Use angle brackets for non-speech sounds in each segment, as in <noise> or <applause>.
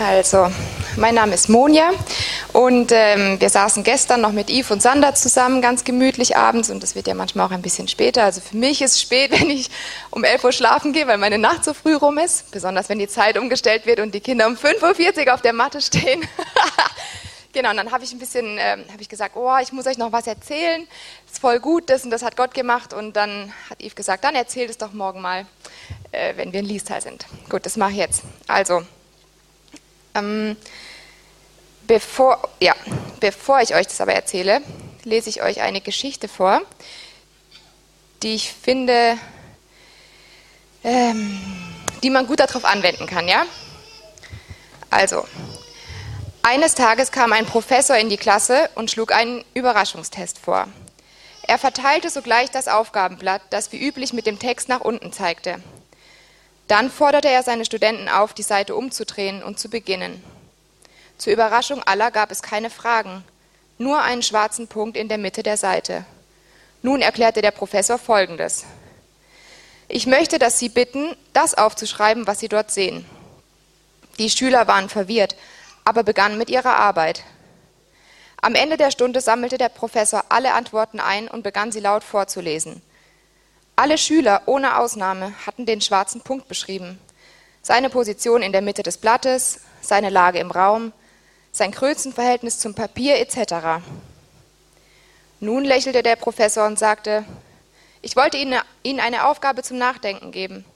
Also, mein Name ist Monja und ähm, wir saßen gestern noch mit Yves und Sander zusammen, ganz gemütlich abends und das wird ja manchmal auch ein bisschen später. Also für mich ist es spät, <laughs> wenn ich um 11 Uhr schlafen gehe, weil meine Nacht so früh rum ist, besonders wenn die Zeit umgestellt wird und die Kinder um 5.40 Uhr auf der Matte stehen. <laughs> genau, und dann habe ich ein bisschen, ähm, habe ich gesagt, oh, ich muss euch noch was erzählen, ist voll gut, das und das hat Gott gemacht und dann hat Yves gesagt, dann erzählt es doch morgen mal, äh, wenn wir in Liestal sind. Gut, das mache ich jetzt. Also, ähm, bevor, ja, bevor ich euch das aber erzähle, lese ich euch eine Geschichte vor, die ich finde, ähm, die man gut darauf anwenden kann, ja? Also, eines Tages kam ein Professor in die Klasse und schlug einen Überraschungstest vor. Er verteilte sogleich das Aufgabenblatt, das wie üblich mit dem Text nach unten zeigte. Dann forderte er seine Studenten auf, die Seite umzudrehen und zu beginnen. Zur Überraschung aller gab es keine Fragen, nur einen schwarzen Punkt in der Mitte der Seite. Nun erklärte der Professor Folgendes. Ich möchte, dass Sie bitten, das aufzuschreiben, was Sie dort sehen. Die Schüler waren verwirrt, aber begannen mit ihrer Arbeit. Am Ende der Stunde sammelte der Professor alle Antworten ein und begann sie laut vorzulesen. Alle Schüler ohne Ausnahme hatten den schwarzen Punkt beschrieben. Seine Position in der Mitte des Blattes, seine Lage im Raum, sein Größenverhältnis zum Papier etc. Nun lächelte der Professor und sagte, ich wollte Ihnen eine Aufgabe zum Nachdenken geben.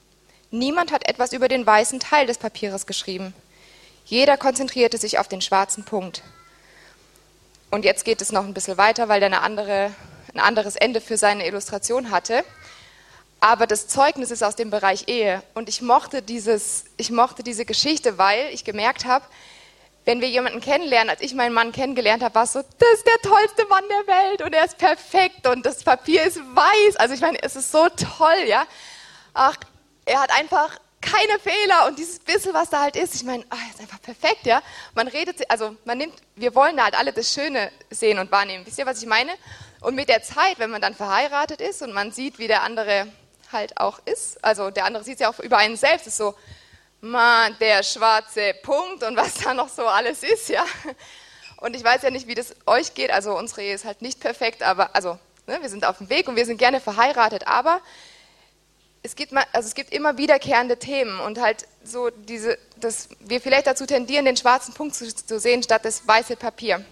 Niemand hat etwas über den weißen Teil des Papieres geschrieben. Jeder konzentrierte sich auf den schwarzen Punkt. Und jetzt geht es noch ein bisschen weiter, weil er eine andere, ein anderes Ende für seine Illustration hatte. Aber das Zeugnis ist aus dem Bereich Ehe. Und ich mochte, dieses, ich mochte diese Geschichte, weil ich gemerkt habe, wenn wir jemanden kennenlernen, als ich meinen Mann kennengelernt habe, war es so, das ist der tollste Mann der Welt und er ist perfekt und das Papier ist weiß. Also ich meine, es ist so toll, ja. Ach, er hat einfach keine Fehler und dieses bisschen, was da halt ist, ich meine, ach, ist einfach perfekt, ja. Man redet, also man nimmt, wir wollen da halt alle das Schöne sehen und wahrnehmen. Wisst ihr, was ich meine? Und mit der Zeit, wenn man dann verheiratet ist und man sieht, wie der andere halt auch ist. Also der andere sieht es ja auch über einen selbst, ist so, man, der schwarze Punkt und was da noch so alles ist, <laughs> ja. Und ich weiß ja nicht, wie das euch geht, also unsere Ehe ist halt nicht perfekt, aber, also, ne, wir sind auf dem Weg und wir sind gerne verheiratet, aber es gibt, also es gibt immer wiederkehrende Themen und halt so diese, dass wir vielleicht dazu tendieren, den schwarzen Punkt zu, zu sehen, statt das weiße Papier.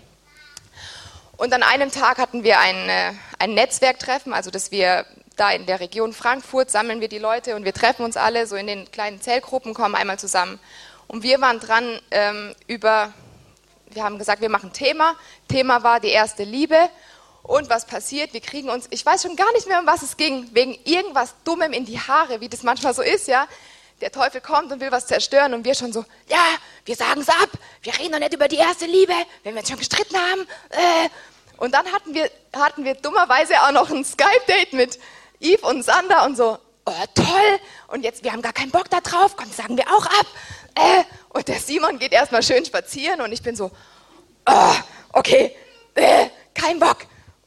Und an einem Tag hatten wir ein, äh, ein Netzwerktreffen, also dass wir da in der Region Frankfurt sammeln wir die Leute und wir treffen uns alle so in den kleinen Zellgruppen, kommen einmal zusammen. Und wir waren dran ähm, über, wir haben gesagt, wir machen Thema. Thema war die erste Liebe. Und was passiert? Wir kriegen uns, ich weiß schon gar nicht mehr, um was es ging, wegen irgendwas Dummem in die Haare, wie das manchmal so ist, ja. Der Teufel kommt und will was zerstören und wir schon so, ja, wir sagen es ab, wir reden doch nicht über die erste Liebe, wenn wir uns schon gestritten haben. Äh. Und dann hatten wir, hatten wir dummerweise auch noch ein Skype-Date mit Yves und Sander und so, oh, toll, und jetzt, wir haben gar keinen Bock da drauf, komm, sagen wir auch ab. Äh, und der Simon geht erstmal schön spazieren und ich bin so, oh, okay, äh, kein Bock.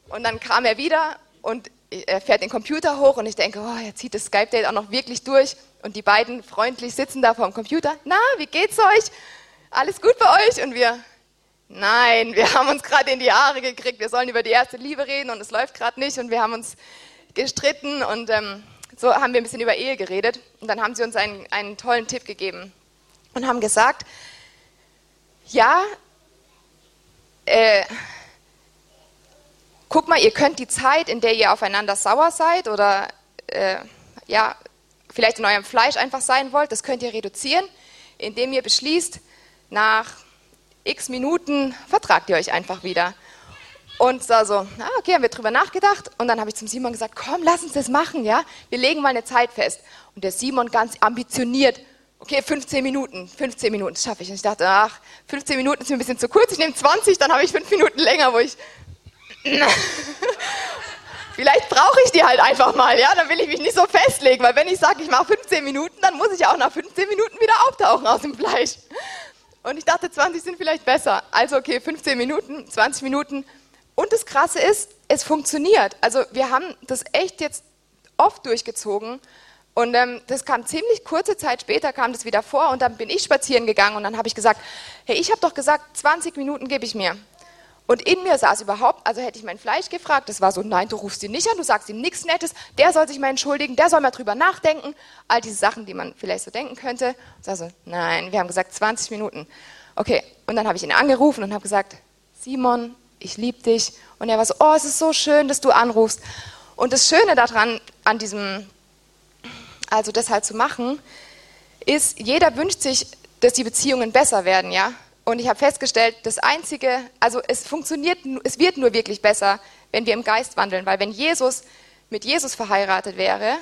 Und dann kam er wieder und er fährt den Computer hoch und ich denke, oh, er zieht das Skype-Date auch noch wirklich durch. Und die beiden freundlich sitzen da vor dem Computer. Na, wie geht's euch? Alles gut bei euch? Und wir, nein, wir haben uns gerade in die Haare gekriegt. Wir sollen über die erste Liebe reden und es läuft gerade nicht. Und wir haben uns gestritten und ähm, so haben wir ein bisschen über Ehe geredet. Und dann haben sie uns einen, einen tollen Tipp gegeben und haben gesagt, ja, äh, guck mal, ihr könnt die Zeit, in der ihr aufeinander sauer seid oder äh, ja, vielleicht in eurem Fleisch einfach sein wollt, das könnt ihr reduzieren, indem ihr beschließt, nach x Minuten vertragt ihr euch einfach wieder. Und so, so, ah, okay, haben wir drüber nachgedacht. Und dann habe ich zum Simon gesagt, komm, lass uns das machen, ja. Wir legen mal eine Zeit fest. Und der Simon ganz ambitioniert, okay, 15 Minuten, 15 Minuten, das schaffe ich. Und ich dachte, ach, 15 Minuten ist mir ein bisschen zu kurz. Ich nehme 20, dann habe ich 5 Minuten länger, wo ich, <laughs> vielleicht brauche ich die halt einfach mal, ja. Dann will ich mich nicht so festlegen, weil wenn ich sage, ich mache 15 Minuten, dann muss ich auch nach 15 Minuten wieder auftauchen aus dem Fleisch. Und ich dachte, 20 sind vielleicht besser. Also okay, 15 Minuten, 20 Minuten und das Krasse ist, es funktioniert. Also wir haben das echt jetzt oft durchgezogen Und ähm, das kam ziemlich kurze Zeit später, kam das wieder vor und dann bin ich spazieren gegangen und dann habe ich gesagt, hey, ich habe doch gesagt, 20 Minuten gebe ich mir. Und in mir saß überhaupt, also hätte ich mein Fleisch gefragt, das war so, nein, du rufst ihn nicht an, du sagst ihm nichts Nettes, der soll sich mal entschuldigen, der soll mal drüber nachdenken, all diese Sachen, die man vielleicht so denken könnte. Und also, nein, wir haben gesagt 20 Minuten. Okay, und dann habe ich ihn angerufen und habe gesagt, Simon, ich liebe dich. Und er war so, oh, es ist so schön, dass du anrufst. Und das Schöne daran, an diesem, also das halt zu machen, ist, jeder wünscht sich, dass die Beziehungen besser werden, ja. Und ich habe festgestellt, das Einzige, also es funktioniert, es wird nur wirklich besser, wenn wir im Geist wandeln, weil wenn Jesus mit Jesus verheiratet wäre,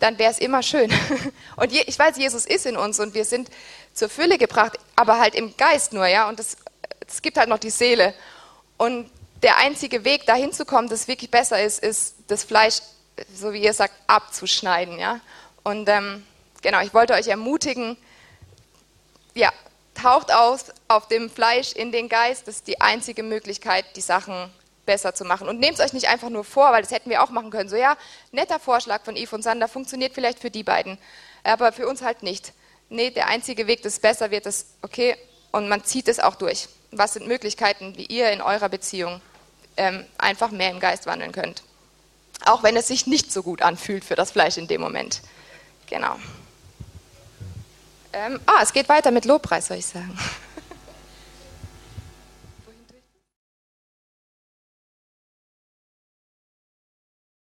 dann wäre es immer schön. <laughs> Und je, ich weiß, Jesus ist in uns und wir sind zur Fülle gebracht, aber halt im Geist nur, ja. Und es gibt halt noch die Seele. Und der einzige Weg, dahin zu kommen, dass es wirklich besser ist, ist das Fleisch, so wie ihr sagt, abzuschneiden, ja. Und ähm, genau, ich wollte euch ermutigen, ja, taucht aus auf dem Fleisch in den Geist. Das ist die einzige Möglichkeit, die Sachen besser zu machen. Und nehmt es euch nicht einfach nur vor, weil das hätten wir auch machen können. So, ja, netter Vorschlag von Yves und Sander, funktioniert vielleicht für die beiden, aber für uns halt nicht. Nee, der einzige Weg, dass es besser wird, ist okay und man zieht es auch durch. Was sind Möglichkeiten, wie ihr in eurer Beziehung ähm, einfach mehr im Geist wandeln könnt? Auch wenn es sich nicht so gut anfühlt für das Fleisch in dem Moment. Genau. Ähm, ah, es geht weiter mit Lobpreis, soll ich sagen.